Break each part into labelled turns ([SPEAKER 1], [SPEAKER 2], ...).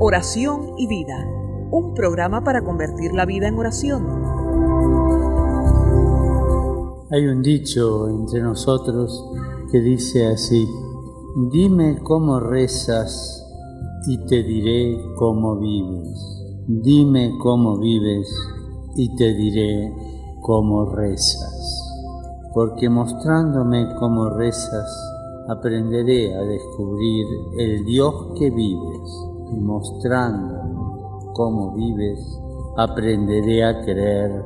[SPEAKER 1] Oración y vida, un programa para convertir la vida en oración.
[SPEAKER 2] Hay un dicho entre nosotros que dice así, dime cómo rezas y te diré cómo vives. Dime cómo vives y te diré cómo rezas. Porque mostrándome cómo rezas, aprenderé a descubrir el Dios que vives y mostrando cómo vives, aprenderé a creer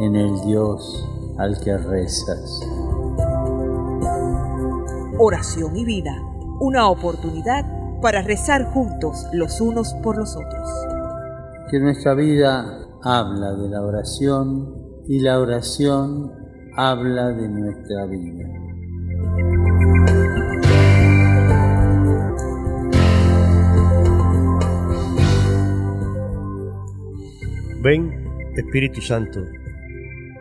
[SPEAKER 2] en el Dios al que rezas.
[SPEAKER 1] Oración y vida, una oportunidad para rezar juntos los unos por los otros.
[SPEAKER 2] Que nuestra vida habla de la oración y la oración habla de nuestra vida.
[SPEAKER 3] Ven, Espíritu Santo,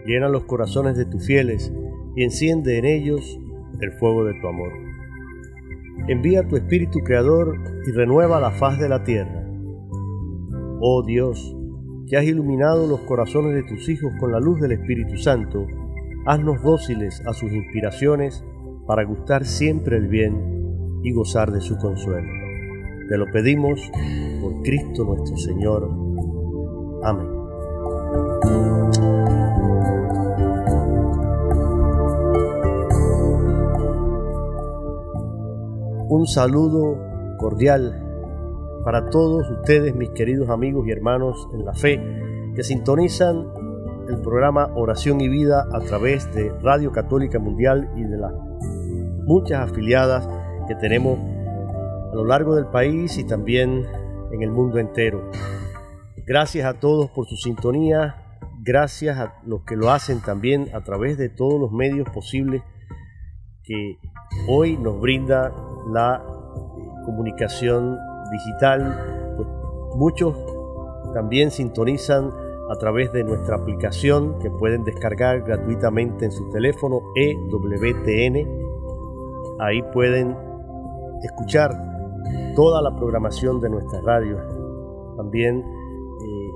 [SPEAKER 3] llena los corazones de tus fieles y enciende en ellos el fuego de tu amor. Envía tu Espíritu Creador y renueva la faz de la tierra. Oh Dios, que has iluminado los corazones de tus hijos con la luz del Espíritu Santo, haznos dóciles a sus inspiraciones para gustar siempre el bien y gozar de su consuelo. Te lo pedimos por Cristo nuestro Señor. Amén. Un saludo cordial para todos ustedes, mis queridos amigos y hermanos en la fe, que sintonizan el programa Oración y Vida a través de Radio Católica Mundial y de las muchas afiliadas que tenemos a lo largo del país y también en el mundo entero. Gracias a todos por su sintonía, gracias a los que lo hacen también a través de todos los medios posibles que hoy nos brinda la comunicación digital. Pues muchos también sintonizan a través de nuestra aplicación que pueden descargar gratuitamente en su teléfono EWTN. Ahí pueden escuchar toda la programación de nuestra radio. También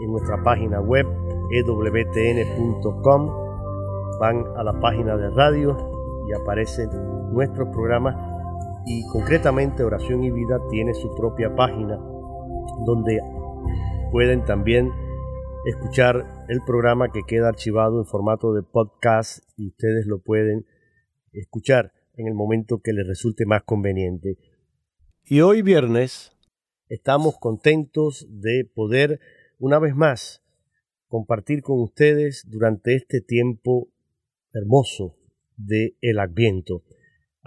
[SPEAKER 3] en nuestra página web ewtn.com. Van a la página de radio y aparecen nuestros programas y concretamente Oración y Vida tiene su propia página donde pueden también escuchar el programa que queda archivado en formato de podcast y ustedes lo pueden escuchar en el momento que les resulte más conveniente. Y hoy viernes estamos contentos de poder una vez más compartir con ustedes durante este tiempo hermoso de el Adviento.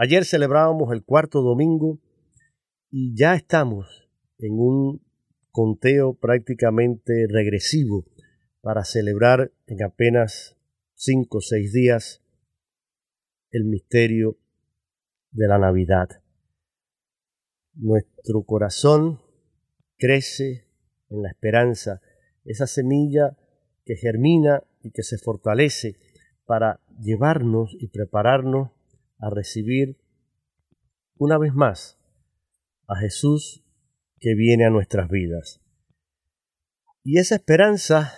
[SPEAKER 3] Ayer celebrábamos el cuarto domingo y ya estamos en un conteo prácticamente regresivo para celebrar en apenas cinco o seis días el misterio de la Navidad. Nuestro corazón crece en la esperanza, esa semilla que germina y que se fortalece para llevarnos y prepararnos a recibir una vez más a Jesús que viene a nuestras vidas. Y esa esperanza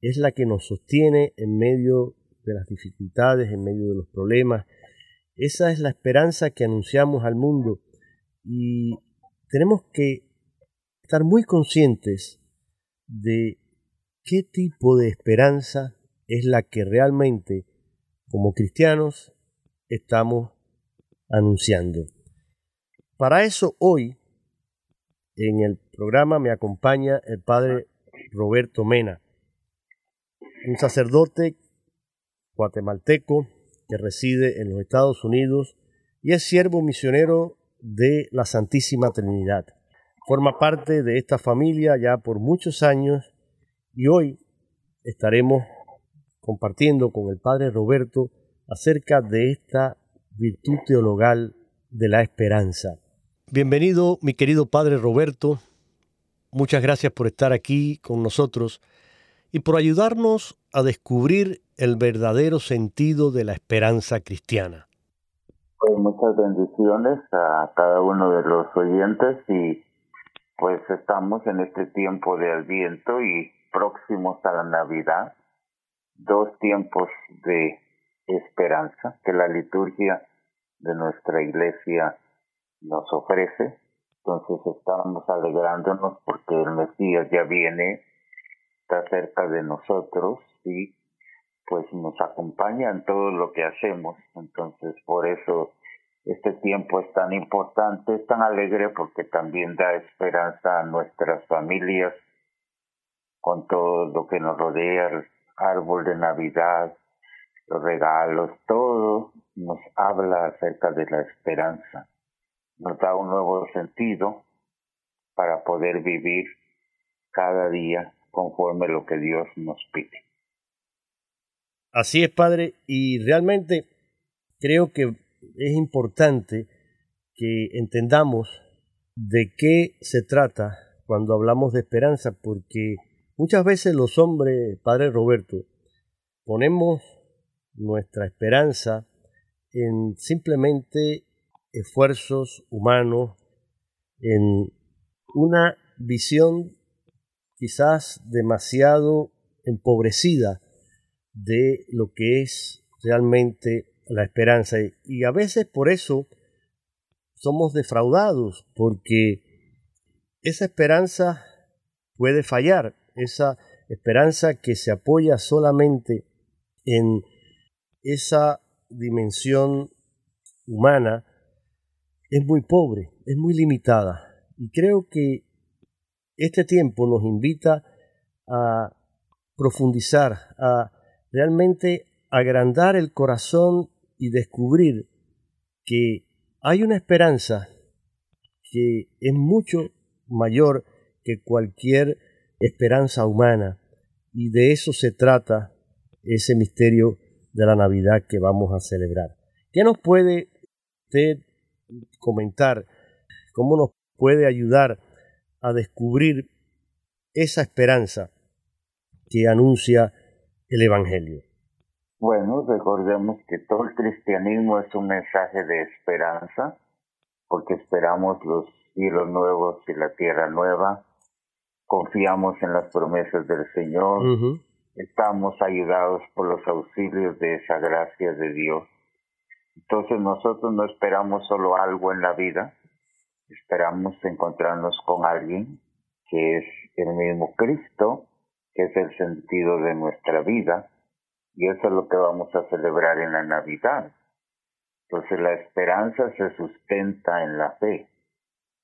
[SPEAKER 3] es la que nos sostiene en medio de las dificultades, en medio de los problemas. Esa es la esperanza que anunciamos al mundo y tenemos que estar muy conscientes de qué tipo de esperanza es la que realmente como cristianos estamos anunciando. Para eso hoy en el programa me acompaña el padre Roberto Mena, un sacerdote guatemalteco que reside en los Estados Unidos y es siervo misionero de la Santísima Trinidad. Forma parte de esta familia ya por muchos años y hoy estaremos compartiendo con el Padre Roberto acerca de esta virtud teologal de la esperanza. Bienvenido, mi querido Padre Roberto. Muchas gracias por estar aquí con nosotros y por ayudarnos a descubrir el verdadero sentido de la esperanza cristiana.
[SPEAKER 4] Pues muchas bendiciones a cada uno de los oyentes y pues estamos en este tiempo de Adviento y próximos a la Navidad, dos tiempos de esperanza que la liturgia de nuestra iglesia nos ofrece. Entonces estamos alegrándonos porque el Mesías ya viene, está cerca de nosotros y pues nos acompaña en todo lo que hacemos. Entonces, por eso este tiempo es tan importante, es tan alegre porque también da esperanza a nuestras familias con todo lo que nos rodea, el árbol de Navidad, los regalos, todo nos habla acerca de la esperanza. Nos da un nuevo sentido para poder vivir cada día conforme lo que Dios nos pide.
[SPEAKER 3] Así es, Padre, y realmente creo que es importante que entendamos de qué se trata cuando hablamos de esperanza, porque muchas veces los hombres, Padre Roberto, ponemos nuestra esperanza en simplemente esfuerzos humanos, en una visión quizás demasiado empobrecida de lo que es realmente la esperanza. Y a veces por eso somos defraudados, porque esa esperanza puede fallar, esa esperanza que se apoya solamente en esa dimensión humana es muy pobre, es muy limitada. Y creo que este tiempo nos invita a profundizar, a realmente agrandar el corazón y descubrir que hay una esperanza que es mucho mayor que cualquier esperanza humana y de eso se trata ese misterio de la Navidad que vamos a celebrar. ¿Qué nos puede usted comentar? ¿Cómo nos puede ayudar a descubrir esa esperanza que anuncia el Evangelio?
[SPEAKER 4] Bueno, recordemos que todo el cristianismo es un mensaje de esperanza, porque esperamos los cielos nuevos y la tierra nueva, confiamos en las promesas del Señor, estamos ayudados por los auxilios de esa gracia de Dios. Entonces nosotros no esperamos solo algo en la vida, esperamos encontrarnos con alguien que es el mismo Cristo, que es el sentido de nuestra vida y eso es lo que vamos a celebrar en la Navidad. Entonces la esperanza se sustenta en la fe.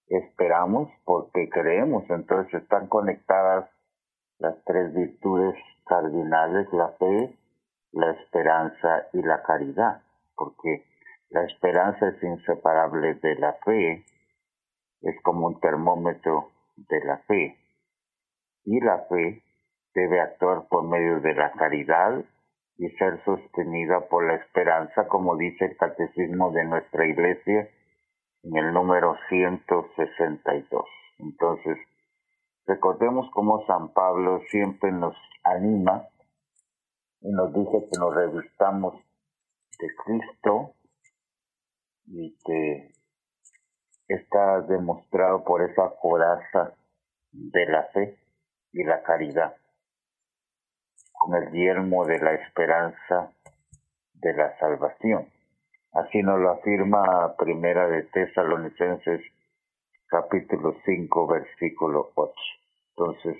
[SPEAKER 4] Esperamos porque creemos, entonces están conectadas las tres virtudes cardinales, la fe, la esperanza y la caridad, porque la esperanza es inseparable de la fe, es como un termómetro de la fe, y la fe debe actuar por medio de la caridad y ser sostenida por la esperanza, como dice el catecismo de nuestra iglesia en el número 162. Entonces, recordemos cómo San Pablo siempre nos anima y nos dice que nos revistamos de Cristo y que está demostrado por esa coraza de la fe y la caridad con el yelmo de la esperanza de la salvación. Así nos lo afirma Primera de Tesalonicenses capítulo 5 versículo 8. Entonces,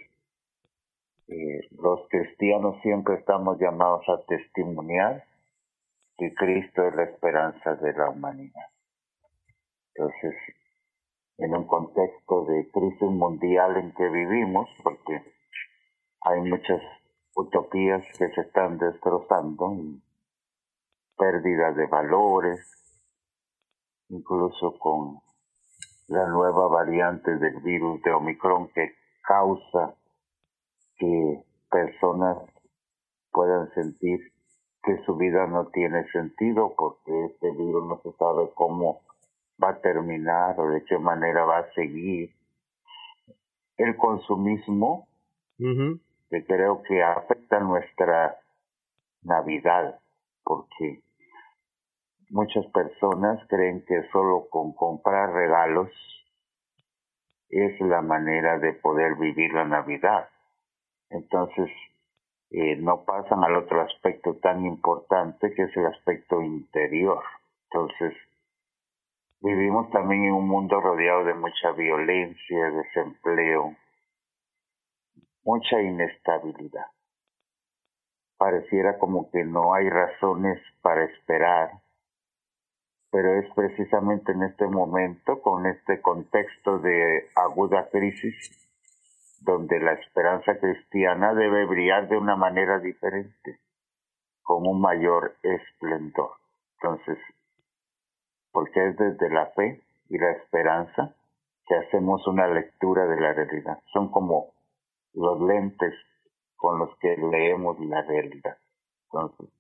[SPEAKER 4] eh, los cristianos siempre estamos llamados a testimoniar que Cristo es la esperanza de la humanidad. Entonces, en un contexto de crisis mundial en que vivimos, porque hay muchas utopías que se están destrozando, pérdida de valores, incluso con la nueva variante del virus de Omicron que causa que personas puedan sentir que su vida no tiene sentido porque este virus no se sabe cómo va a terminar o de qué manera va a seguir. El consumismo que creo que afecta nuestra Navidad, porque muchas personas creen que solo con comprar regalos es la manera de poder vivir la Navidad. Entonces, eh, no pasan al otro aspecto tan importante que es el aspecto interior. Entonces, vivimos también en un mundo rodeado de mucha violencia, desempleo, mucha inestabilidad. Pareciera como que no hay razones para esperar, pero es precisamente en este momento, con este contexto de aguda crisis, donde la esperanza cristiana debe brillar de una manera diferente, con un mayor esplendor. Entonces, porque es desde la fe y la esperanza que hacemos una lectura de la realidad. Son como los lentes con los que leemos la realidad. Entonces,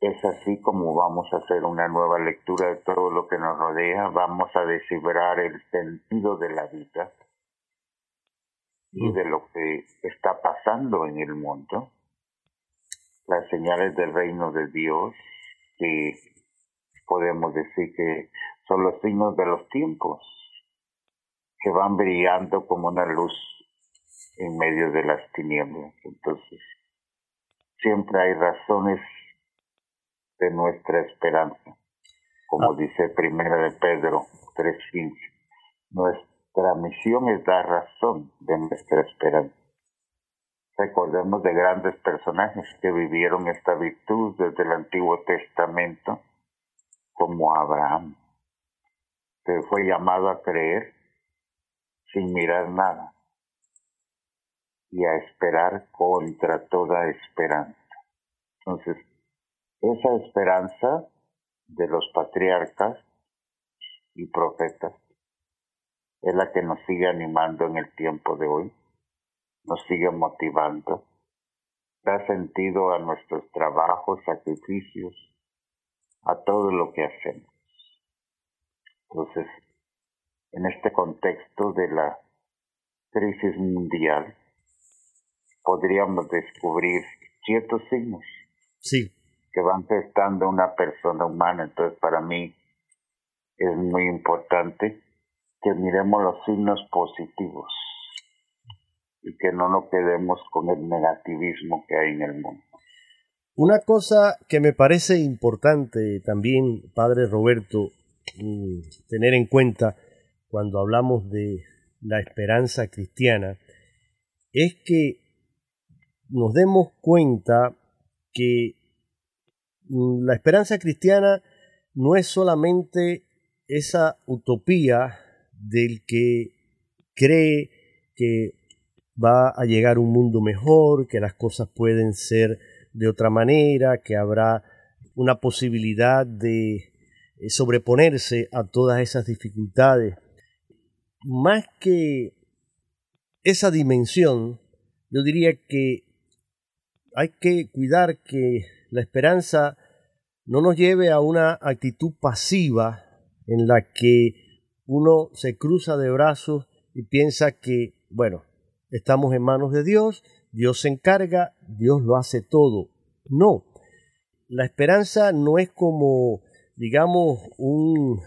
[SPEAKER 4] es así como vamos a hacer una nueva lectura de todo lo que nos rodea, vamos a descifrar el sentido de la vida y de lo que está pasando en el mundo, las señales del reino de Dios, que podemos decir que son los signos de los tiempos, que van brillando como una luz en medio de las tinieblas. Entonces, siempre hay razones de nuestra esperanza, como ah. dice Primera de Pedro 3.15. Nuestra misión es dar razón de nuestra esperanza. Recordemos de grandes personajes que vivieron esta virtud desde el Antiguo Testamento, como Abraham, que fue llamado a creer sin mirar nada y a esperar contra toda esperanza. Entonces, esa esperanza de los patriarcas y profetas es la que nos sigue animando en el tiempo de hoy, nos sigue motivando, da sentido a nuestros trabajos, sacrificios, a todo lo que hacemos. Entonces, en este contexto de la crisis mundial, podríamos descubrir ciertos signos
[SPEAKER 3] sí.
[SPEAKER 4] Que van gestando una persona humana. Entonces, para mí es muy importante que miremos los signos positivos y que no nos quedemos con el negativismo que hay en el mundo.
[SPEAKER 3] Una cosa que me parece importante también, Padre Roberto, mm, tener en cuenta cuando hablamos de la esperanza cristiana, es que nos demos cuenta que la esperanza cristiana no es solamente esa utopía del que cree que va a llegar un mundo mejor, que las cosas pueden ser de otra manera, que habrá una posibilidad de eh, sobreponerse a todas esas dificultades. Más que esa dimensión, yo diría que hay que cuidar que la esperanza no nos lleve a una actitud pasiva en la que uno se cruza de brazos y piensa que, bueno, estamos en manos de Dios Dios se encarga, Dios lo hace todo. No, la esperanza no es como, digamos, un,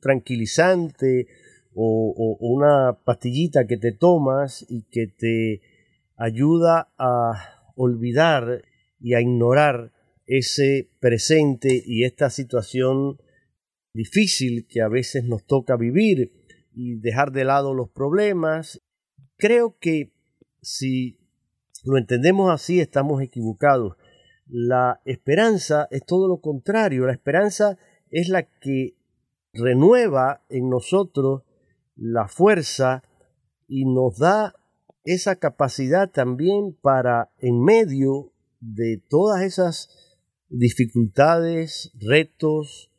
[SPEAKER 3] tranquilizante o, una pastillita que te tomas y que te ayuda a olvidar y a ignorar ese presente y esta situación difícil que a veces nos toca vivir y dejar de lado los problemas. Creo que si lo entendemos así, estamos equivocados. La esperanza es todo lo contrario. La esperanza es la que renueva en nosotros la fuerza y nos da esa capacidad también para, en medio de todas esas dificultades, retos,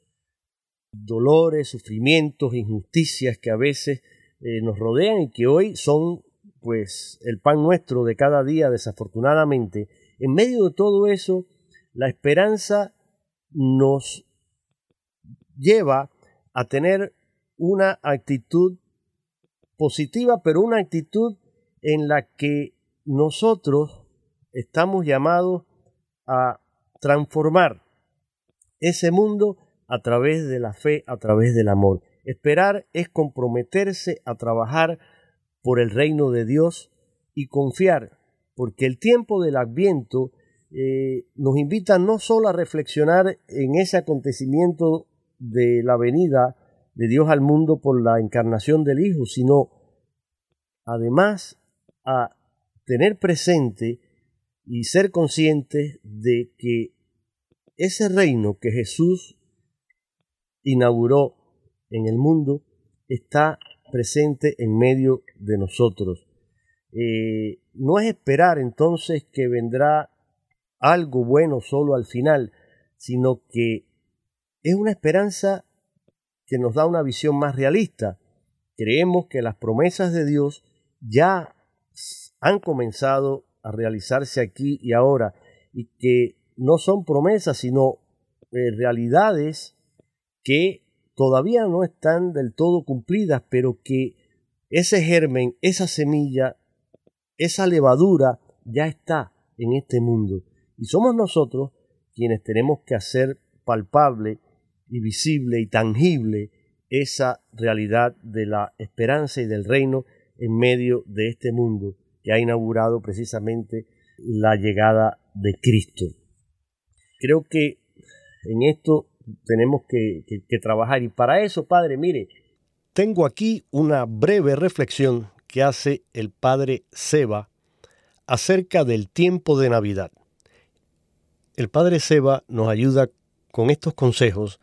[SPEAKER 3] dolores, sufrimientos, injusticias que a veces eh, nos rodean y que hoy son pues el pan nuestro de cada día, desafortunadamente, en medio de todo eso, la esperanza nos lleva a tener una actitud positiva, pero una actitud en la que nosotros estamos llamados a transformar ese mundo a través de la fe, a través del amor. Esperar es comprometerse a trabajar por el reino de Dios y confiar, porque el tiempo del adviento eh, nos invita no solo a reflexionar en ese acontecimiento de la venida de Dios al mundo por la encarnación del Hijo, sino además a tener presente y ser conscientes de que ese reino que Jesús inauguró en el mundo está presente en medio de nosotros. Eh, no es esperar entonces que vendrá algo bueno solo al final, sino que es una esperanza que nos da una visión más realista. Creemos que las promesas de Dios ya han comenzado a realizarse aquí y ahora y que no son promesas, sino eh, realidades que todavía no están del todo cumplidas, pero que ese germen, esa semilla, esa levadura ya está en este mundo. Y somos nosotros quienes tenemos que hacer palpable y visible y tangible esa realidad de la esperanza y del reino en medio de este mundo que ha inaugurado precisamente la llegada de Cristo. Creo que en esto tenemos que, trabajar. Y para eso, Padre, mire, tengo aquí una breve reflexión que hace el Padre Seba acerca del tiempo de Navidad. El Padre Seba nos ayuda con estos consejos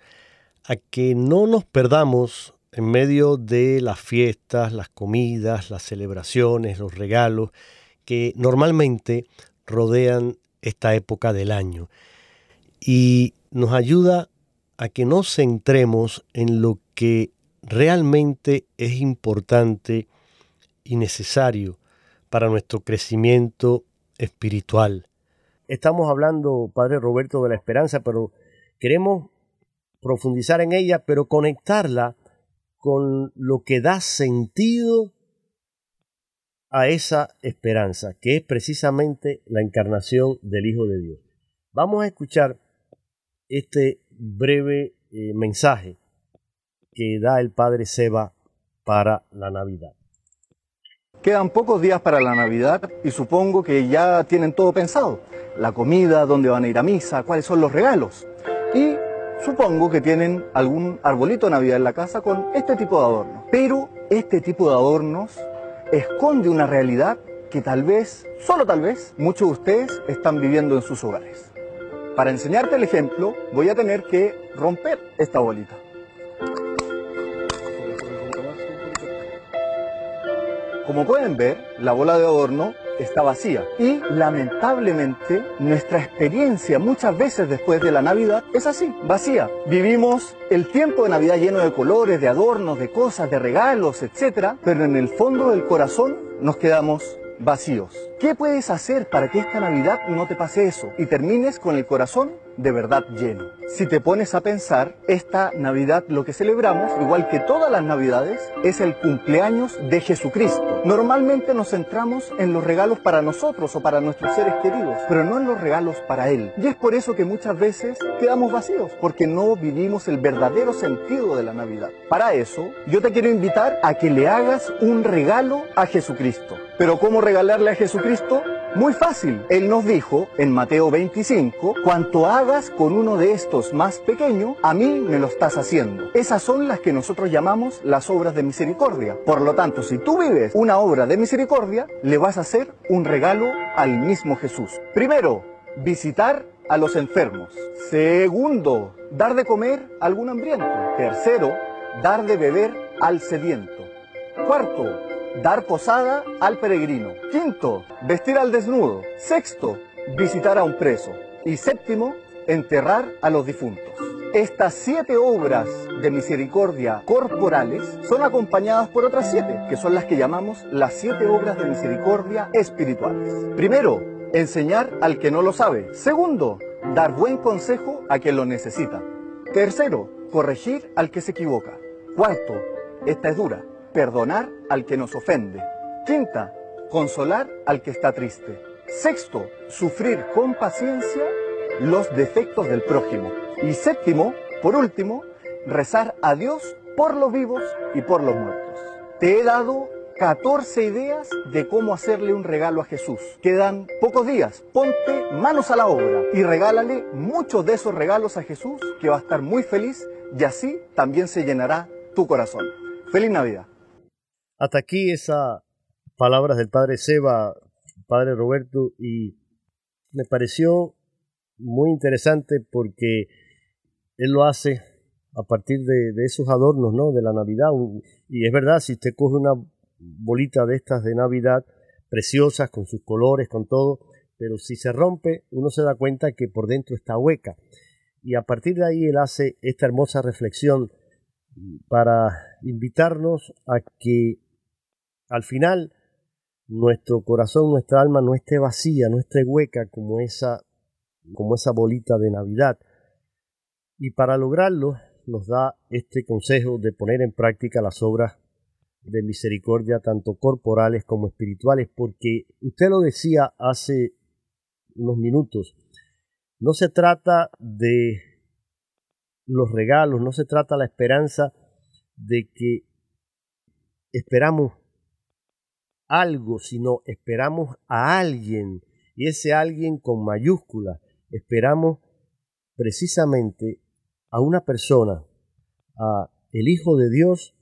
[SPEAKER 3] a que no nos perdamos en medio de las fiestas, las comidas, las celebraciones, los regalos que normalmente rodean esta época del año. Y nos ayuda a que nos centremos en lo que realmente es importante y necesario para nuestro crecimiento espiritual. Estamos hablando, Padre Roberto, de la esperanza, pero queremos profundizar en ella, pero conectarla con lo que da sentido a esa esperanza, que es precisamente la encarnación del Hijo de Dios. Vamos a escuchar este breve eh, mensaje que da el Padre Seba para la Navidad.
[SPEAKER 5] Quedan pocos días para la Navidad y supongo que ya tienen todo pensado. La comida, dónde van a ir a misa, cuáles son los regalos. Y supongo que tienen algún arbolito de Navidad en la casa con este tipo de adornos. Pero este tipo de adornos esconde una realidad que tal vez, solo tal vez, muchos de ustedes están viviendo en sus hogares. Para enseñarte el ejemplo, voy a tener que romper esta bolita. Como pueden ver, la bola de adorno está vacía. Y lamentablemente nuestra experiencia muchas veces después de la Navidad es así, vacía. Vivimos el tiempo de Navidad lleno de colores, de adornos, de cosas, de regalos, etc. Pero en el fondo del corazón nos quedamos vacíos. ¿Qué puedes hacer para que esta Navidad no te pase eso y termines con el corazón de verdad lleno? Si te pones a pensar, esta Navidad lo que celebramos, igual que todas las Navidades, es el cumpleaños de Jesucristo. Normalmente nos centramos en los regalos para nosotros o para nuestros seres queridos, pero no en los regalos para Él. Y es por eso que muchas veces quedamos vacíos, porque no vivimos el verdadero sentido de la Navidad. Para eso, yo te quiero invitar a que le hagas un regalo a Jesucristo. Pero ¿cómo regalarle a Jesucristo? Muy fácil. Él nos dijo en Mateo 25, cuanto hagas con uno de estos más pequeño, a mí me lo estás haciendo. Esas son las que nosotros llamamos las obras de misericordia. Por lo tanto, si tú vives una obra de misericordia, le vas a hacer un regalo al mismo Jesús. Primero, visitar a los enfermos. Segundo, dar de comer a algún hambriento. Tercero, dar de beber al sediento. Cuarto, dar posada al peregrino. Quinto, vestir al desnudo. Sexto, visitar a un preso. Y séptimo, enterrar a los difuntos. Estas siete obras de misericordia corporales son acompañadas por otras siete, que son las que llamamos las siete obras de misericordia espirituales. Primero, enseñar al que no lo sabe. Segundo, dar buen consejo a quien lo necesita. Tercero, corregir al que se equivoca. Cuarto, esta es dura, perdonar al que nos ofende. Quinta, consolar al que está triste. Sexto, sufrir con paciencia los defectos del prójimo. Y séptimo, por último, rezar a Dios por los vivos y por los muertos. Te he dado 14 ideas de cómo hacerle un regalo a Jesús. Quedan pocos días. Ponte manos a la obra y regálale muchos de esos regalos a Jesús que va a estar muy feliz y así también se llenará tu corazón. Feliz Navidad.
[SPEAKER 3] Hasta aquí esas palabras del padre Seba, padre Roberto, y me pareció muy interesante porque él lo hace a partir de, esos adornos, ¿no? De la Navidad. Y es verdad, si usted coge una bolita de estas de Navidad, preciosas, con sus colores, con todo, pero si se rompe, uno se da cuenta que por dentro está hueca. Y a partir de ahí él hace esta hermosa reflexión para invitarnos a que al final nuestro corazón, nuestra alma no esté vacía, no esté hueca como esa, como esa bolita de Navidad. Y para lograrlo nos da este consejo de poner en práctica las obras de misericordia, tanto corporales como espirituales, porque usted lo decía hace unos minutos, no se trata de los regalos, no se trata la esperanza de que esperamos algo, sino esperamos a alguien, y ese alguien con mayúscula, esperamos precisamente a una persona, a el Hijo de Dios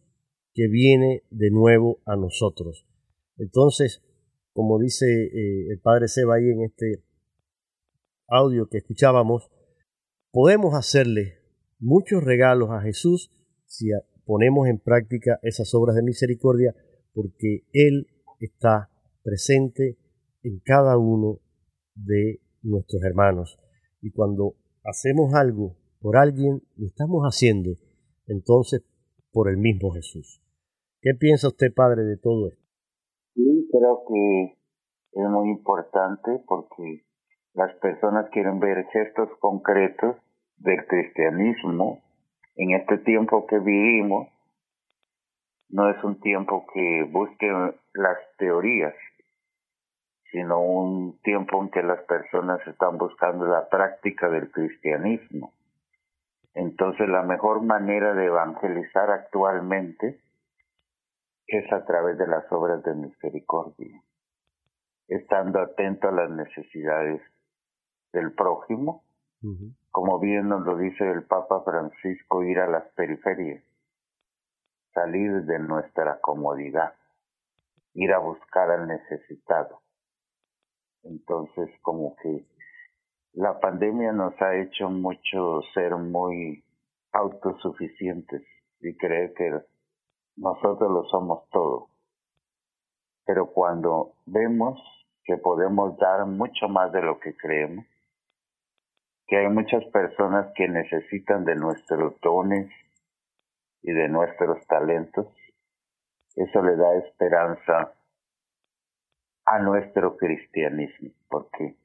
[SPEAKER 3] que viene de nuevo a nosotros. Entonces, como dice eh, el Padre Seba ahí en este audio que escuchábamos, podemos hacerle muchos regalos a Jesús si ponemos en práctica esas obras de misericordia, porque Él está presente en cada uno de nuestros hermanos. Y cuando hacemos algo por alguien, lo estamos haciendo entonces por el mismo Jesús. ¿Qué piensa usted, Padre, de todo esto?
[SPEAKER 4] Sí, creo que es muy importante porque las personas quieren ver gestos concretos del cristianismo en este tiempo que vivimos. No es un tiempo que busque las teorías, sino un tiempo en que las personas están buscando la práctica del cristianismo. Entonces la mejor manera de evangelizar actualmente es a través de las obras de misericordia, estando atento a las necesidades del prójimo, como bien nos lo dice el Papa Francisco, ir a las periferias, salir de nuestra comodidad, ir a buscar al necesitado. Entonces, como que la pandemia nos ha hecho mucho ser muy autosuficientes y creer que nosotros lo somos todo. Pero cuando vemos que podemos dar mucho más de lo que creemos, que hay muchas personas que necesitan de nuestros dones y de nuestros talentos, eso le da esperanza a nuestro cristianismo, porque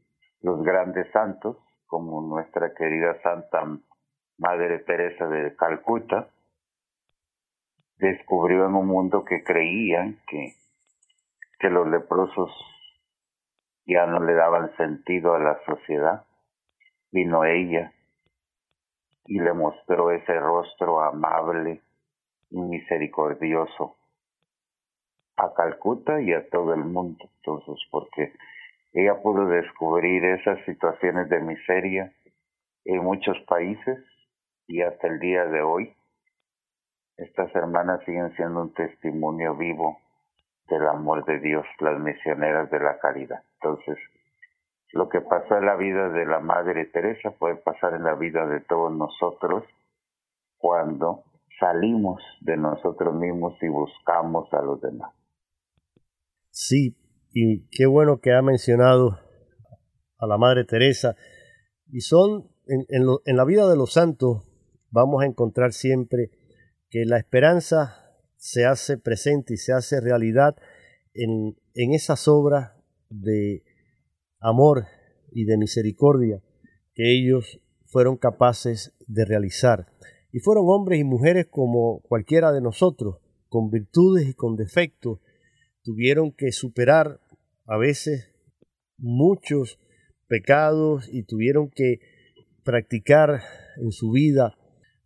[SPEAKER 4] los grandes santos, como nuestra querida Santa Madre Teresa de Calcuta, descubrió en un mundo que creían que, que los leprosos ya no le daban sentido a la sociedad. Vino ella y le mostró ese rostro amable misericordioso a Calcuta y a todo el mundo. Entonces, porque ella pudo descubrir esas situaciones de miseria en muchos países y hasta el día de hoy estas hermanas siguen siendo un testimonio vivo del amor de Dios, las misioneras de la caridad. Entonces, lo que pasó en la vida de la Madre Teresa puede pasar en la vida de todos nosotros cuando salimos de nosotros mismos y buscamos a los demás.
[SPEAKER 3] Sí, y qué bueno que ha mencionado a la Madre Teresa. Y son, en, en la vida de los santos, vamos a encontrar siempre que la esperanza se hace presente y se hace realidad en, en esas obras de amor y de misericordia que ellos fueron capaces de realizar. Y fueron hombres y mujeres como cualquiera de nosotros, con virtudes y con defectos, tuvieron que superar a veces muchos pecados y tuvieron que practicar en su vida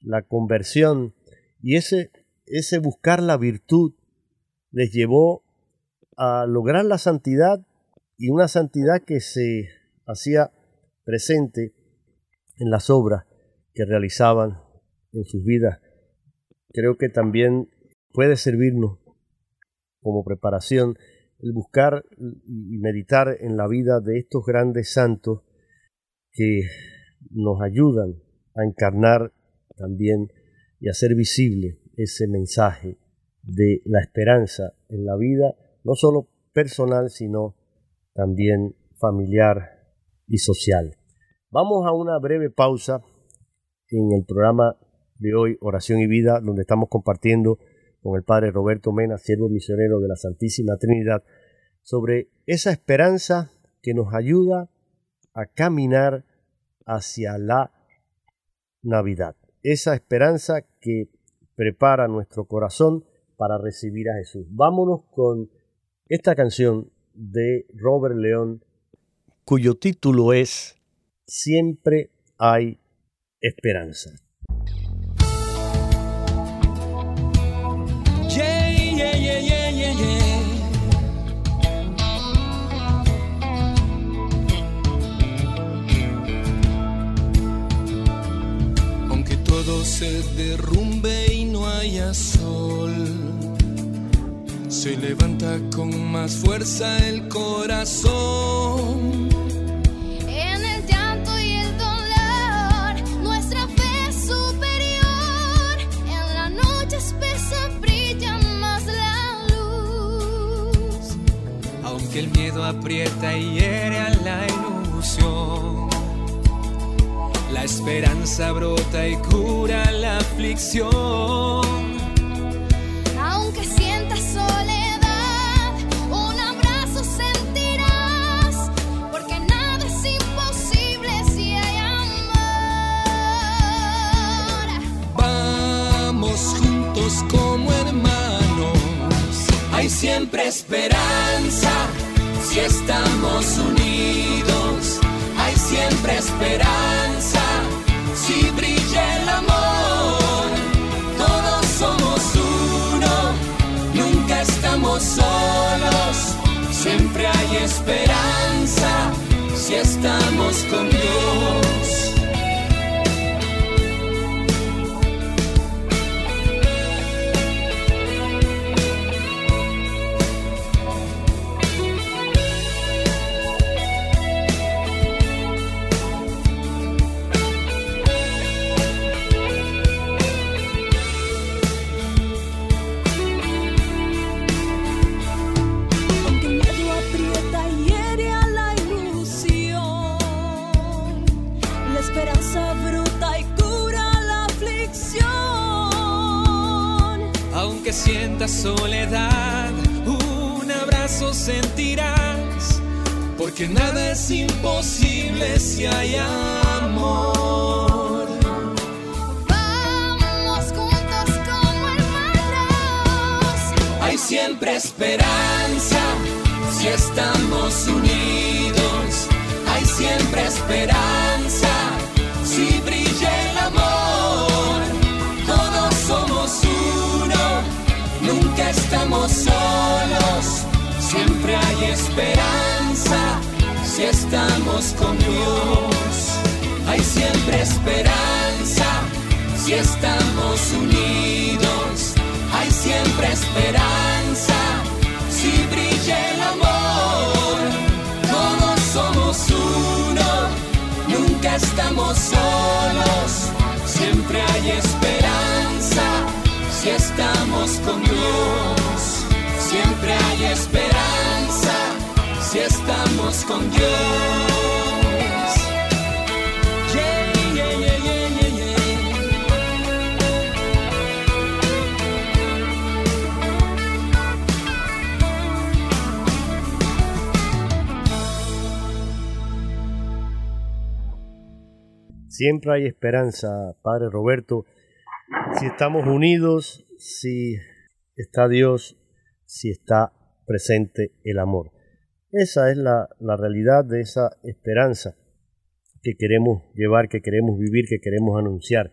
[SPEAKER 3] la conversión. Y ese, ese buscar la virtud les llevó a lograr la santidad y una santidad que se hacía presente en las obras que realizaban en sus vidas. Creo que también puede servirnos como preparación el buscar y meditar en la vida de estos grandes santos que nos ayudan a encarnar también y hacer visible ese mensaje de la esperanza en la vida, no solo personal, sino también familiar y social. Vamos a una breve pausa en el programa de hoy, Oración y Vida, donde estamos compartiendo con el Padre Roberto Mena, siervo misionero de la Santísima Trinidad, sobre esa esperanza que nos ayuda a caminar hacia la Navidad. Esa esperanza que prepara nuestro corazón para recibir a Jesús. Vámonos con esta canción de Robert León, cuyo título es Siempre hay esperanza.
[SPEAKER 6] Se derrumbe y no haya sol, se levanta con más fuerza el corazón
[SPEAKER 7] En el llanto y el dolor, nuestra fe es superior. En la noche espesa brilla más la luz.
[SPEAKER 6] Aunque el miedo aprieta y hiere a la ilusión, la esperanza brota y cura la aflicción.
[SPEAKER 7] Aunque sientas soledad, un abrazo sentirás. Porque nada es imposible si hay amor.
[SPEAKER 6] Vamos juntos como hermanos. Hay siempre esperanza si estamos unidos. Hay siempre esperanza esperanza si estamos con Dios. Sientas soledad, un abrazo sentirás, porque nada es imposible si hay amor.
[SPEAKER 7] Vamos juntos como hermanos.
[SPEAKER 6] Hay siempre esperanza si estamos unidos. Hay siempre esperanza solos. Siempre hay esperanza si estamos con Dios. Hay siempre esperanza si estamos unidos. Hay siempre esperanza si brilla el amor. Con Dios. Siempre hay esperanza,
[SPEAKER 3] Padre Roberto, si estamos unidos, si está Dios, si está presente el amor. Esa es la, la realidad de esa esperanza que queremos llevar, que queremos vivir, que queremos anunciar.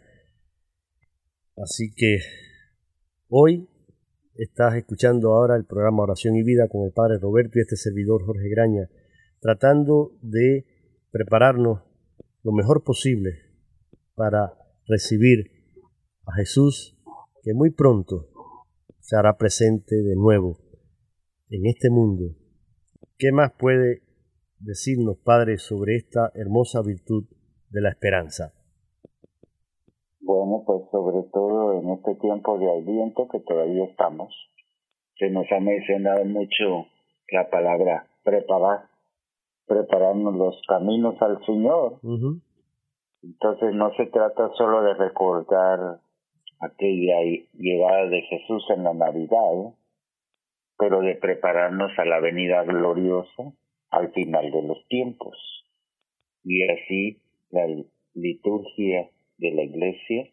[SPEAKER 3] Así que hoy estás escuchando ahora el programa Oración y Vida con el Padre Roberto y este servidor Jorge Graña, tratando de prepararnos lo mejor posible para recibir a Jesús que muy pronto se hará presente de nuevo en este mundo. ¿Qué más puede decirnos, Padre, sobre esta hermosa virtud de la esperanza?
[SPEAKER 4] Bueno, pues sobre todo en este tiempo de aliento que todavía estamos, se nos ha mencionado mucho la palabra preparar, prepararnos los caminos al Señor. Entonces no se trata solo de recordar aquella llegada de Jesús en la Navidad, ¿eh? Pero de prepararnos a la venida gloriosa al final de los tiempos. Y así la liturgia de la iglesia,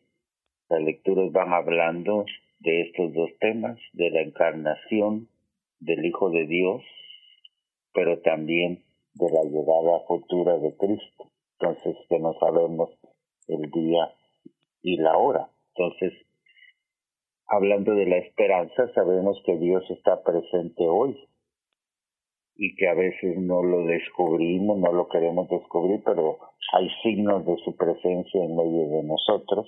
[SPEAKER 4] las lecturas van hablando de estos dos temas, de la encarnación del Hijo de Dios, pero también de la llegada futura de Cristo. Entonces, que no sabemos el día y la hora. Entonces, hablando de la esperanza, sabemos que Dios está presente hoy y que a veces no lo descubrimos, no lo queremos descubrir, pero hay signos de su presencia en medio de nosotros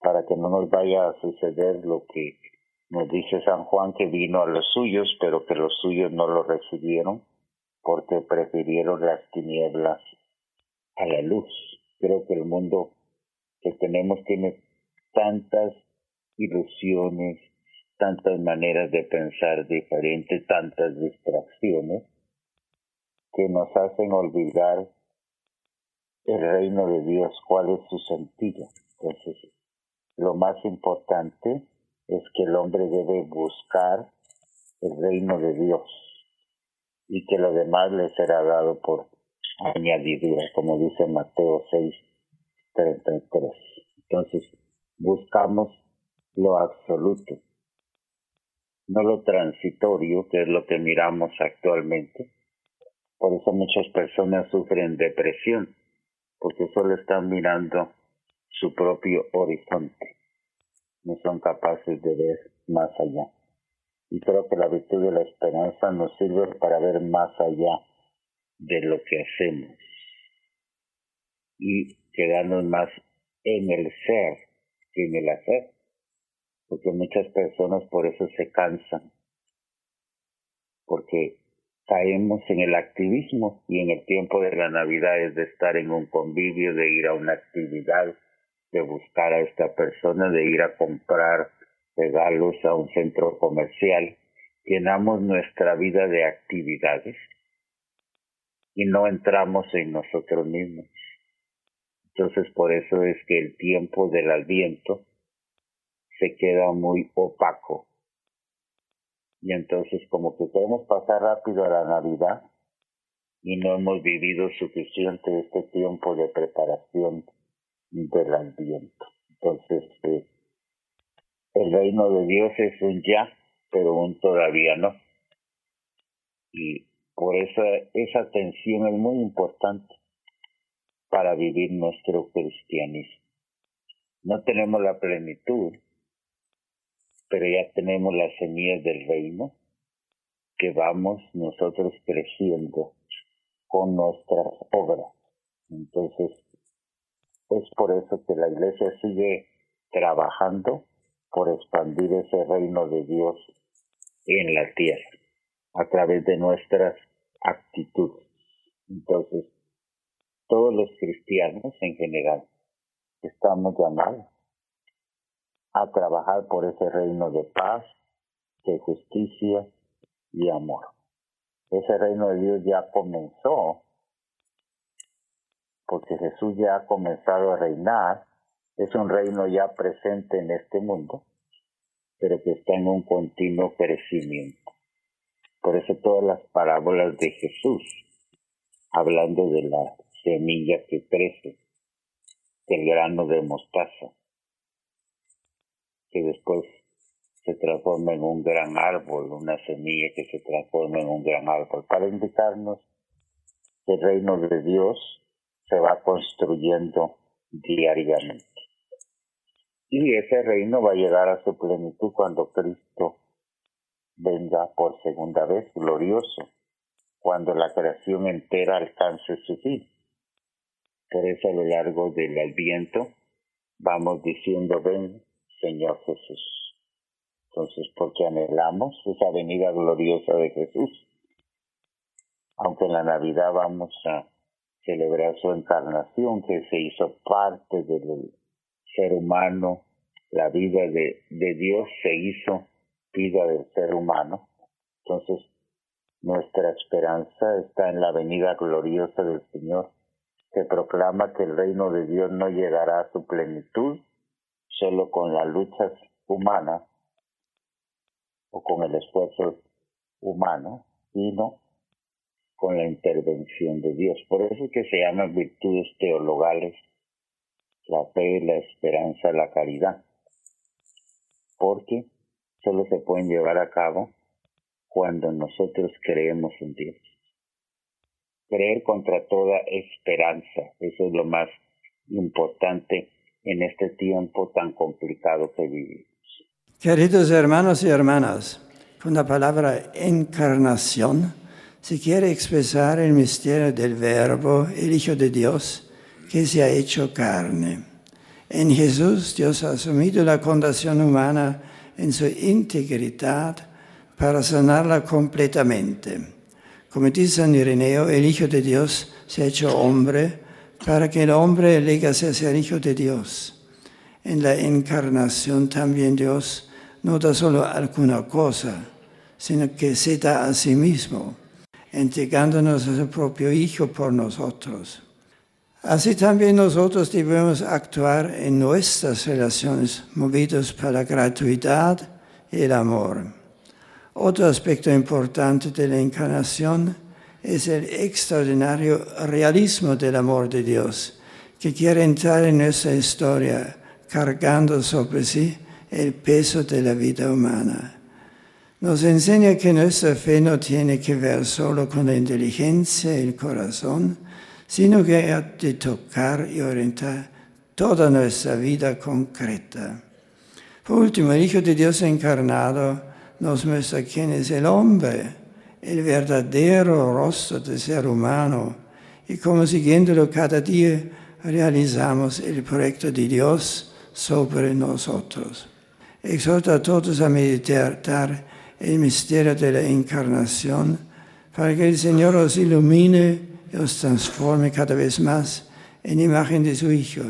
[SPEAKER 4] para que no nos vaya a suceder lo que nos dice San Juan que vino a los suyos, pero que los suyos no lo recibieron porque prefirieron las tinieblas a la luz. Creo que el mundo que tenemos tiene tantas ilusiones, tantas maneras de pensar diferentes, tantas distracciones, que nos hacen olvidar el reino de Dios, cuál es su sentido. Entonces, lo más importante es que el hombre debe buscar el reino de Dios y que lo demás le será dado por añadidura, como dice Mateo 6, 33. Entonces, buscamos lo absoluto, no lo transitorio, que es lo que miramos actualmente. Por eso muchas personas sufren depresión, porque solo están mirando su propio horizonte, no son capaces de ver más allá. Y creo que la virtud de la esperanza nos sirve para ver más allá de lo que hacemos y quedarnos más en el ser en el hacer, porque muchas personas por eso se cansan, porque caemos en el activismo y en el tiempo de la Navidad es de estar en un convivio, de ir a una actividad, de buscar a esta persona, de ir a comprar regalos a un centro comercial, llenamos nuestra vida de actividades y no entramos en nosotros mismos. Entonces por eso es que el tiempo del adviento se queda muy opaco. Y entonces como que queremos pasar rápido a la Navidad y no hemos vivido suficiente este tiempo de preparación del adviento. Entonces, eh, el reino de Dios es un ya, pero un todavía no. Y por eso esa tensión es muy importante para vivir nuestro cristianismo. No tenemos la plenitud, pero ya tenemos las semillas del reino que vamos nosotros creciendo con nuestras obras. Entonces, es por eso que la iglesia sigue trabajando por expandir ese reino de Dios en la tierra a través de nuestras actitudes. Entonces, todos los cristianos en general estamos llamados a trabajar por ese reino de paz, de justicia y amor. Ese reino de Dios ya comenzó, porque Jesús ya ha comenzado a reinar, es un reino ya presente en este mundo, pero que está en un continuo crecimiento. Por eso todas las parábolas de Jesús, hablando de la semilla que crece, del grano de mostaza, que después se transforma en un gran árbol, una semilla que se transforma en un gran árbol, para indicarnos que el reino de Dios se va construyendo diariamente. Y ese reino va a llegar a su plenitud cuando Cristo venga por segunda vez glorioso, cuando la creación entera alcance su fin. Por eso a lo largo del Adviento vamos diciendo, ven Señor Jesús. Entonces, porque anhelamos esa venida gloriosa de Jesús. Aunque en la Navidad vamos a celebrar su encarnación, que se hizo parte del ser humano, la vida de, de Dios se hizo vida del ser humano. Entonces, nuestra esperanza está en la venida gloriosa del Señor, que proclama que el reino de Dios no llegará a su plenitud solo con las luchas humanas o con el esfuerzo humano, sino con la intervención de Dios. Por eso es que se llaman virtudes teologales la fe, la esperanza, la caridad, porque solo se pueden llevar a cabo cuando nosotros creemos en Dios. Creer contra toda esperanza, eso es lo más importante en este tiempo tan complicado que vivimos.
[SPEAKER 8] Queridos hermanos y hermanas, con la palabra encarnación se quiere expresar el misterio del Verbo, el Hijo de Dios, que se ha hecho carne. En Jesús Dios ha asumido la condición humana en su integridad para sanarla completamente. Como dice San Ireneo, el Hijo de Dios se ha hecho hombre para que el hombre llegase a ser Hijo de Dios. En la encarnación también Dios no da solo alguna cosa, sino que se da a sí mismo, entregándonos a su propio Hijo por nosotros. Así también nosotros debemos actuar en nuestras relaciones movidos por la gratuidad y el amor. Otro aspecto importante de la encarnación es el extraordinario realismo del amor de Dios, que quiere entrar en nuestra historia cargando sobre sí el peso de la vida humana. Nos enseña que nuestra fe no tiene que ver solo con la inteligencia y el corazón, sino que ha de tocar y orientar toda nuestra vida concreta. Por último, el Hijo de Dios encarnado nos muestra quién es el hombre, el verdadero rostro del ser humano, y cómo siguiéndolo cada día realizamos el proyecto de Dios sobre nosotros. Exhorta a todos a meditar el misterio de la encarnación para que el Señor os ilumine os transforme cada vez más en imagen de su Hijo,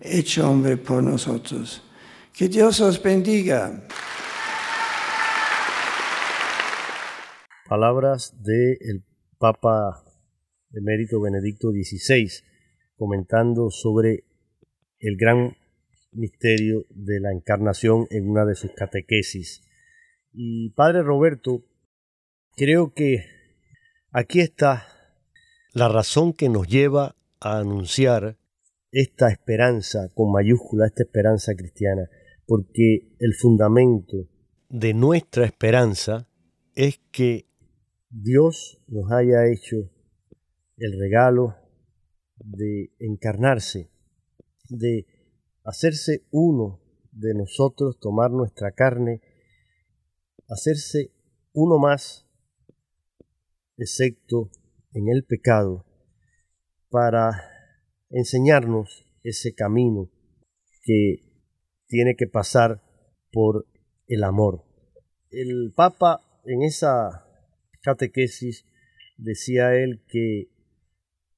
[SPEAKER 8] hecho hombre por nosotros. Que Dios os bendiga.
[SPEAKER 3] Palabras del Papa emérito Benedicto XVI, comentando sobre el gran misterio de la encarnación en una de sus catequesis. Y Padre Roberto, creo que aquí está la razón que nos lleva a anunciar esta esperanza con mayúscula, esta esperanza cristiana, porque el fundamento de nuestra esperanza es que Dios nos haya hecho el regalo de encarnarse, de hacerse uno de nosotros, tomar nuestra carne, hacerse uno más, excepto en el pecado para enseñarnos ese camino que tiene que pasar por el amor. El Papa en esa catequesis decía él que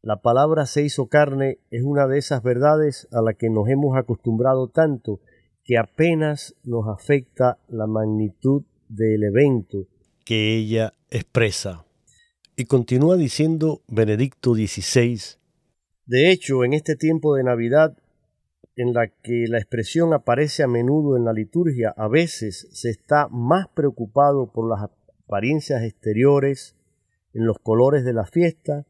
[SPEAKER 3] la palabra se hizo carne es una de esas verdades a la que nos hemos acostumbrado tanto que apenas nos afecta la magnitud del evento que ella expresa. Y continúa diciendo Benedicto XVI, de hecho, en este tiempo de Navidad, en la que la expresión aparece a menudo en la liturgia, a veces se está más preocupado por las apariencias exteriores, en los colores de la fiesta,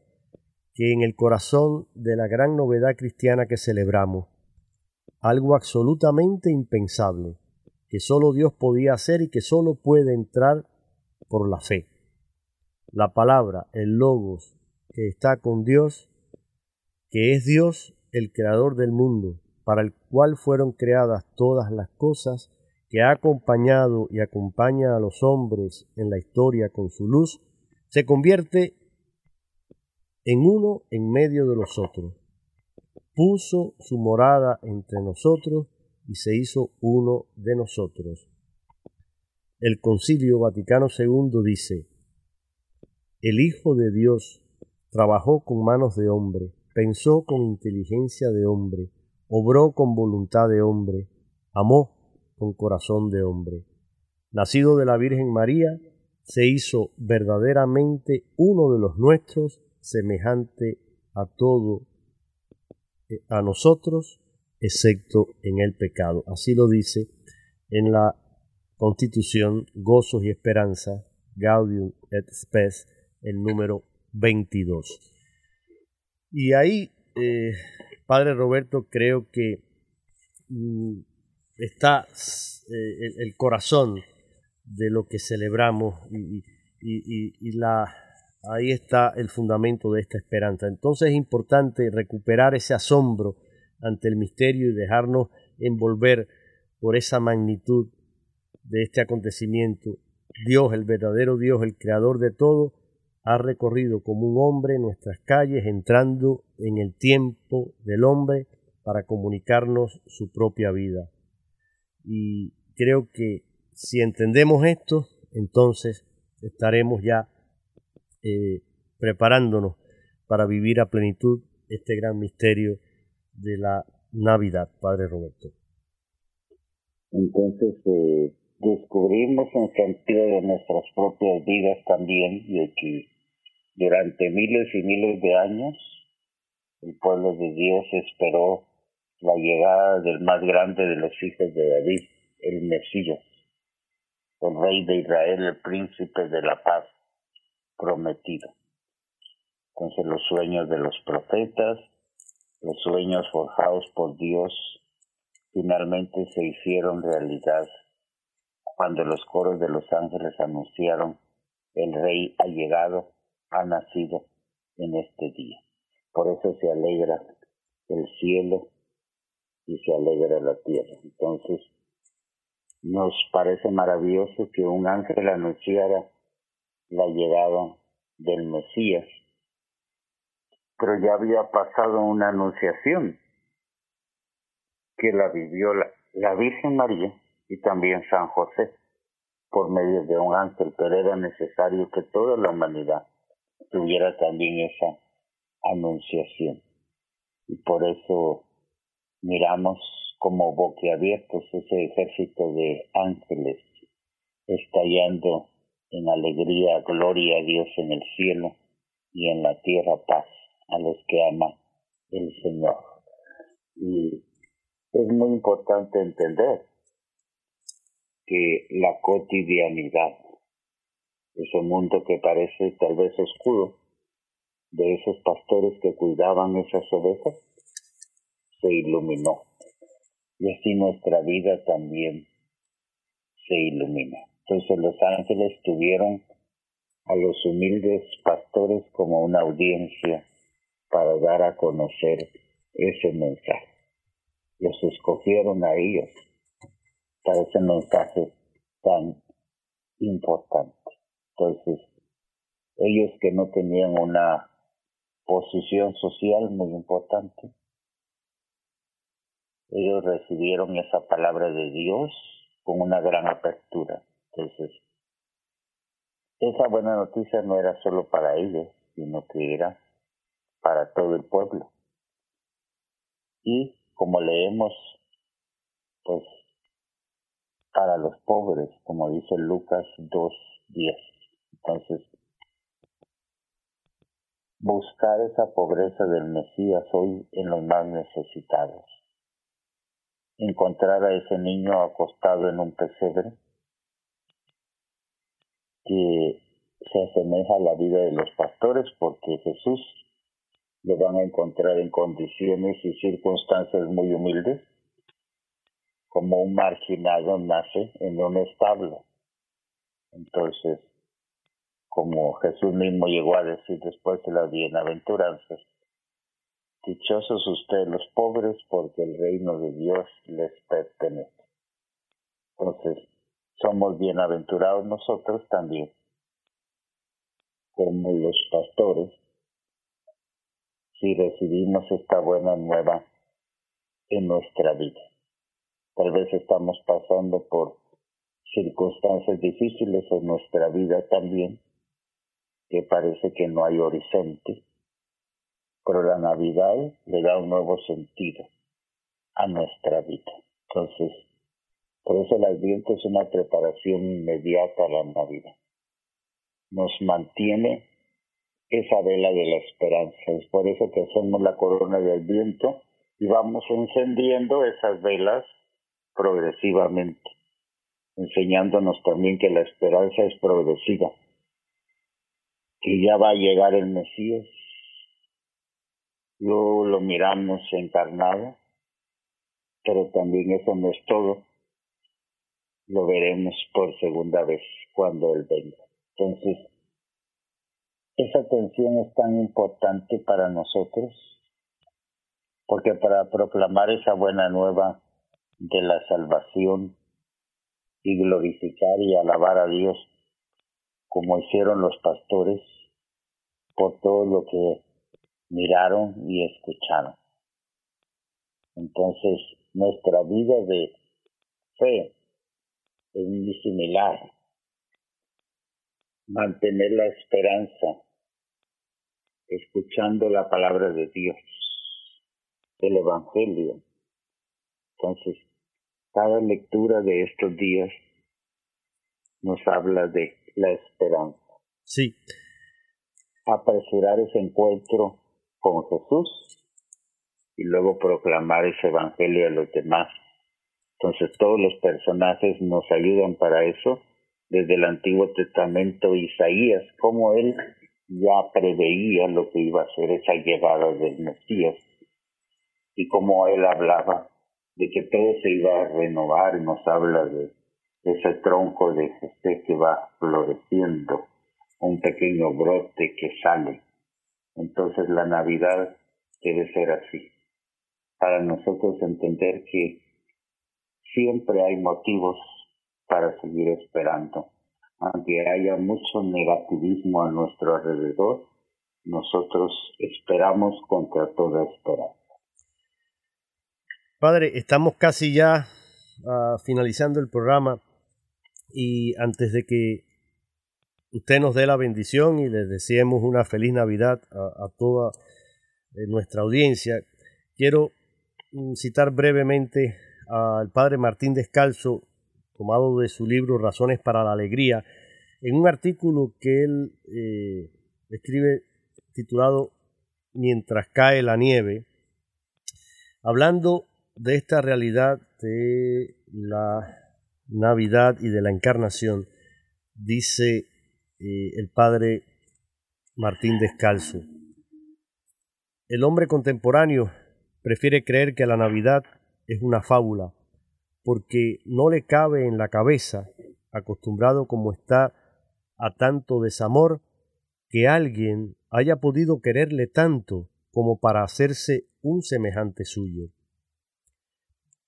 [SPEAKER 3] que en el corazón de la gran novedad cristiana que celebramos. Algo absolutamente impensable, que solo Dios podía hacer y que solo puede entrar por la fe. La palabra, el logos, que está con Dios, que es Dios el creador del mundo, para el cual fueron creadas todas las cosas, que ha acompañado y acompaña a los hombres en la historia con su luz, se convierte en uno en medio de los otros. Puso su morada entre nosotros y se hizo uno de nosotros. El Concilio Vaticano II dice, el Hijo de Dios trabajó con manos de hombre, pensó con inteligencia de hombre, obró con voluntad de hombre, amó con corazón de hombre. Nacido de la Virgen María, se hizo verdaderamente uno de los nuestros, semejante a todo, eh, a nosotros, excepto en el pecado. Así lo dice en la Constitución Gozos y Esperanza, Gaudium et Spes, el número 22. Y ahí, eh, Padre Roberto, creo que mm, está eh, el, corazón de lo que celebramos y- y la, ahí está el fundamento de esta esperanza. Entonces es importante recuperar ese asombro ante el misterio y dejarnos envolver por esa magnitud de este acontecimiento. Dios, el verdadero Dios, el creador de todo, ha recorrido como un hombre nuestras calles, entrando en el tiempo del hombre para comunicarnos su propia vida. Y creo que si entendemos esto, entonces estaremos ya eh, preparándonos para vivir a plenitud este gran misterio de la Navidad, Padre Roberto.
[SPEAKER 4] Entonces eh, descubrimos el sentido de nuestras propias vidas también, de que durante miles y miles de años el pueblo de Dios esperó la llegada del más grande de los hijos de David, el Mesías, el rey de Israel, el príncipe de la paz prometido. Entonces los sueños de los profetas, los sueños forjados por Dios, finalmente se hicieron realidad cuando los coros de los ángeles anunciaron el rey ha llegado, ha nacido en este día. Por eso se alegra el cielo y se alegra la tierra. Entonces, nos parece maravilloso que un ángel anunciara la llegada del Mesías, pero ya había pasado una anunciación que la vivió la, Virgen María y también San José por medio de un ángel, pero era necesario que toda la humanidad tuviera también esa anunciación. Y por eso miramos como boquiabiertos ese ejército de ángeles estallando en alegría, gloria a Dios en el cielo y en la tierra paz a los que ama el Señor. Y es muy importante entender que la cotidianidad, ese mundo que parece tal vez oscuro, de esos pastores que cuidaban esas ovejas, se iluminó. Y así nuestra vida también se ilumina. Entonces los ángeles tuvieron a los humildes pastores como una audiencia para dar a conocer ese mensaje. Los escogieron a ellos para ese mensaje tan importante. Entonces, ellos que no tenían una posición social muy importante, ellos recibieron esa palabra de Dios con una gran apertura. Entonces, esa buena noticia no era solo para ellos, sino que era para todo el pueblo. Y como leemos, pues para los pobres, como dice Lucas 2.10. Entonces, buscar esa pobreza del Mesías hoy en los más necesitados. Encontrar a ese niño acostado en un pesebre que se asemeja a la vida de los pastores porque Jesús lo van a encontrar en condiciones y circunstancias muy humildes como un marginado nace en un establo. Entonces, como Jesús mismo llegó a decir después de las bienaventuranzas, dichosos ustedes los pobres porque el reino de Dios les pertenece. Entonces, somos bienaventurados nosotros también, como los pastores, si recibimos esta buena nueva en nuestra vida. Tal vez estamos pasando por circunstancias difíciles en nuestra vida también, que parece que no hay horizonte, pero la Navidad le da un nuevo sentido a nuestra vida. Entonces, por eso el Adviento es una preparación inmediata a la Navidad. Nos mantiene esa vela de la esperanza. Es por eso que hacemos la corona de Adviento y vamos encendiendo esas velas progresivamente, enseñándonos también que la esperanza es progresiva, que ya va a llegar el Mesías. Luego lo miramos encarnado, pero también eso no es todo. Lo veremos por segunda vez cuando Él venga. Entonces, esa atención es tan importante para nosotros, porque para proclamar esa buena nueva de la salvación y glorificar y alabar a Dios como hicieron los pastores por todo lo que miraron y escucharon. Entonces, nuestra vida de fe es muy similar. Mantener la esperanza, escuchando la palabra de Dios, el Evangelio. Entonces, cada lectura de estos días nos habla de la esperanza.
[SPEAKER 3] Sí,
[SPEAKER 4] Apresurar ese encuentro con Jesús y luego proclamar ese Evangelio a los demás. Entonces todos los personajes nos ayudan para eso. Desde el Antiguo Testamento, Isaías, como él ya preveía lo que iba a ser esa llegada del Mesías y como él hablaba de que todo se iba a renovar, nos habla de ese tronco de Jesús que va floreciendo, un pequeño brote que sale. Entonces la Navidad debe ser así, para nosotros entender que siempre hay motivos para seguir esperando. Aunque haya mucho negativismo a nuestro alrededor, nosotros esperamos contra toda esperanza.
[SPEAKER 3] Padre, estamos casi ya ah, finalizando el programa y antes de que usted nos dé la bendición y les deseemos una feliz Navidad a, toda eh, nuestra audiencia, quiero mm, citar brevemente al Padre Martín Descalzo, tomado de su libro Razones para la Alegría, en un artículo que él eh, escribe titulado Mientras cae la nieve, hablando de esta realidad de la Navidad y de la Encarnación, dice eh, el padre Martín Descalzo. El hombre contemporáneo prefiere creer que la Navidad es una fábula, porque no le cabe en la cabeza, acostumbrado como está a tanto desamor, que alguien haya podido quererle tanto como para hacerse un semejante suyo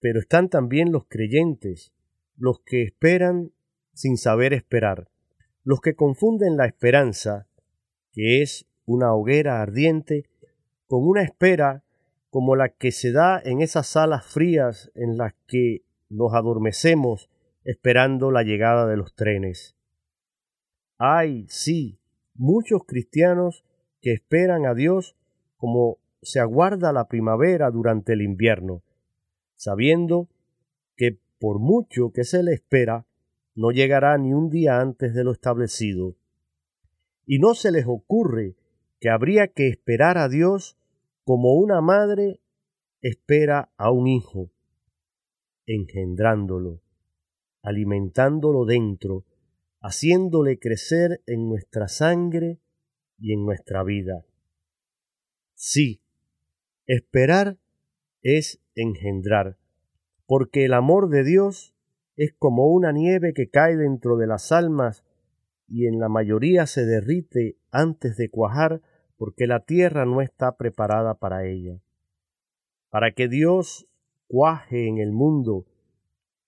[SPEAKER 3] pero están también los creyentes, los que esperan sin saber esperar, los que confunden la esperanza, que es una hoguera ardiente, con una espera como la que se da en esas salas frías en las que nos adormecemos esperando la llegada de los trenes. Hay, sí, muchos cristianos que esperan a Dios como se aguarda la primavera durante el invierno, sabiendo que por mucho que se le espera, no llegará ni un día antes de lo establecido. Y no se les ocurre que habría que esperar a Dios como una madre espera a un hijo, engendrándolo, alimentándolo dentro, haciéndole crecer en nuestra sangre y en nuestra vida. Sí, esperar es engendrar, porque el amor de Dios es como una nieve que cae dentro de las almas y en la mayoría se derrite antes de cuajar porque la tierra no está preparada para ella. Para que Dios cuaje en el mundo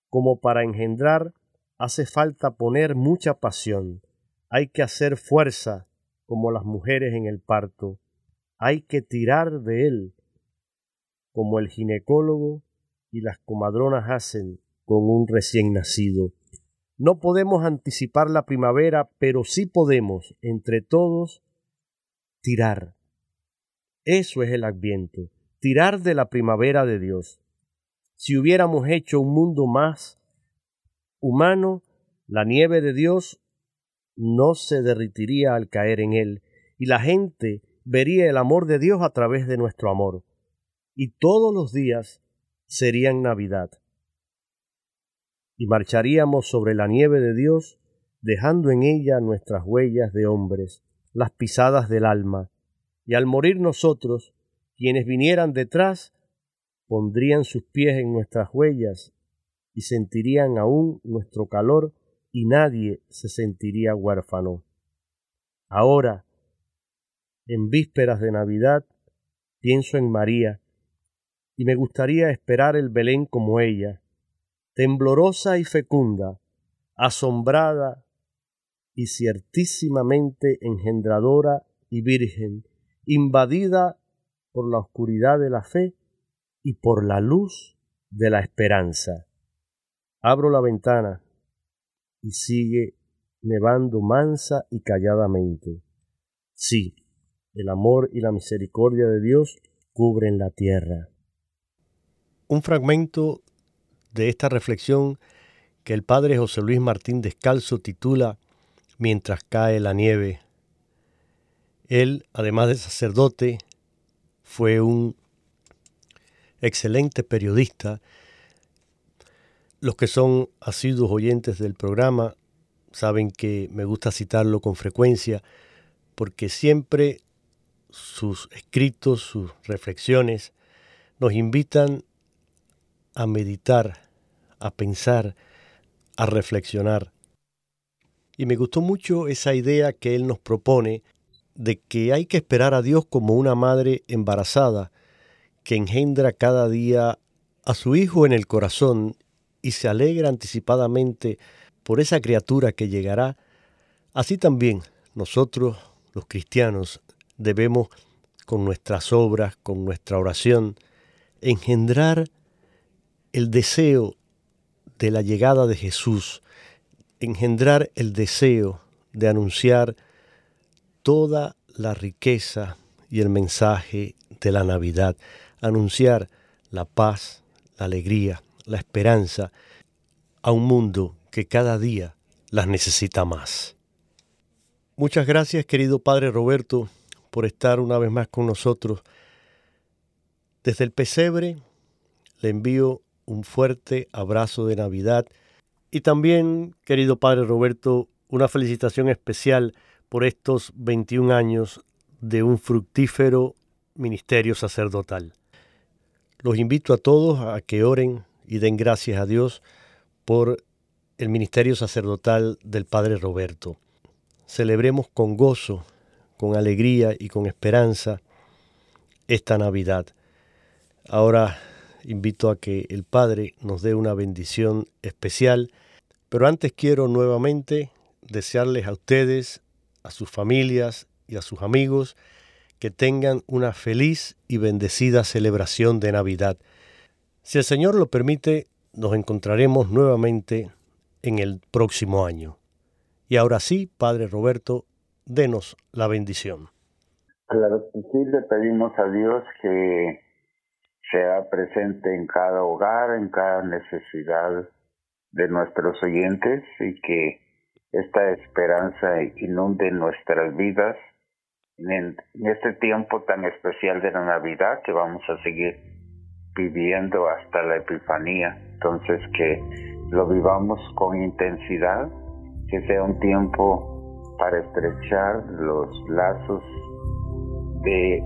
[SPEAKER 3] como para engendrar hace falta poner mucha pasión, hay que hacer fuerza como las mujeres en el parto, hay que tirar de él como el ginecólogo y las comadronas hacen con un recién nacido. No podemos anticipar la primavera, pero sí podemos, entre todos, tirar. Eso es el adviento, tirar de la primavera de Dios. Si hubiéramos hecho un mundo más humano, la nieve de Dios no se derritiría al caer en él, y la gente vería el amor de Dios a través de nuestro amor, y todos los días serían Navidad. Y marcharíamos sobre la nieve de Dios, dejando en ella nuestras huellas de hombres, las pisadas del alma, y al morir nosotros, quienes vinieran detrás, pondrían sus pies en nuestras huellas y sentirían aún nuestro calor y nadie se sentiría huérfano. Ahora, en vísperas de Navidad, pienso en María y me gustaría esperar el Belén como ella, temblorosa y fecunda, asombrada y ciertísimamente engendradora y virgen, invadida por la oscuridad de la fe y por la luz de la esperanza. Abro la ventana y sigue nevando mansa y calladamente. Sí, el amor y la misericordia de Dios cubren la tierra. Un fragmento de esta reflexión que el padre José Luis Martín Descalzo titula Mientras cae la nieve. Él, además de sacerdote, fue un excelente periodista. Los que son asiduos oyentes del programa saben que me gusta citarlo con frecuencia porque siempre sus escritos, sus reflexiones nos invitan a meditar, a pensar, a reflexionar. Y me gustó mucho esa idea que él nos propone de que hay que esperar a Dios como una madre embarazada que engendra cada día a su hijo en el corazón y se alegra anticipadamente por esa criatura que llegará, así también nosotros, los cristianos, debemos con nuestras obras, con nuestra oración, engendrar el deseo de la llegada de Jesús, engendrar el deseo de anunciar toda la riqueza y el mensaje de la Navidad anunciar la paz, la alegría, la esperanza a un mundo que cada día las necesita más. Muchas gracias, querido Padre Roberto, por estar una vez más con nosotros. Desde el pesebre le envío un fuerte abrazo de Navidad y también, querido Padre Roberto, una felicitación especial por estos 21 años de un fructífero ministerio sacerdotal. Los invito a todos a que oren y den gracias a Dios por el ministerio sacerdotal del Padre Roberto. Celebremos con gozo, con alegría y con esperanza esta Navidad. Ahora invito a que el Padre nos dé una bendición especial, pero antes quiero nuevamente desearles a ustedes, a sus familias y a sus amigos que tengan una feliz y bendecida celebración de Navidad. Si el Señor lo permite, nos encontraremos nuevamente en el próximo año. Y ahora sí, Padre Roberto, denos la bendición.
[SPEAKER 4] Claro sí, le pedimos a Dios que sea presente en cada hogar, en cada necesidad de nuestros oyentes y que esta esperanza inunde nuestras vidas en, este tiempo tan especial de la Navidad que vamos a seguir viviendo hasta la Epifanía. Entonces que lo vivamos con intensidad, que sea un tiempo para estrechar los lazos de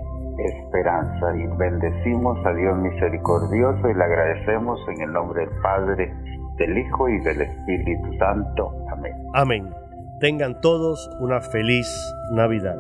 [SPEAKER 4] esperanza y bendecimos a Dios misericordioso y le agradecemos en el nombre del Padre, del Hijo y del Espíritu Santo. Amén.
[SPEAKER 3] Amén. Tengan todos una feliz Navidad.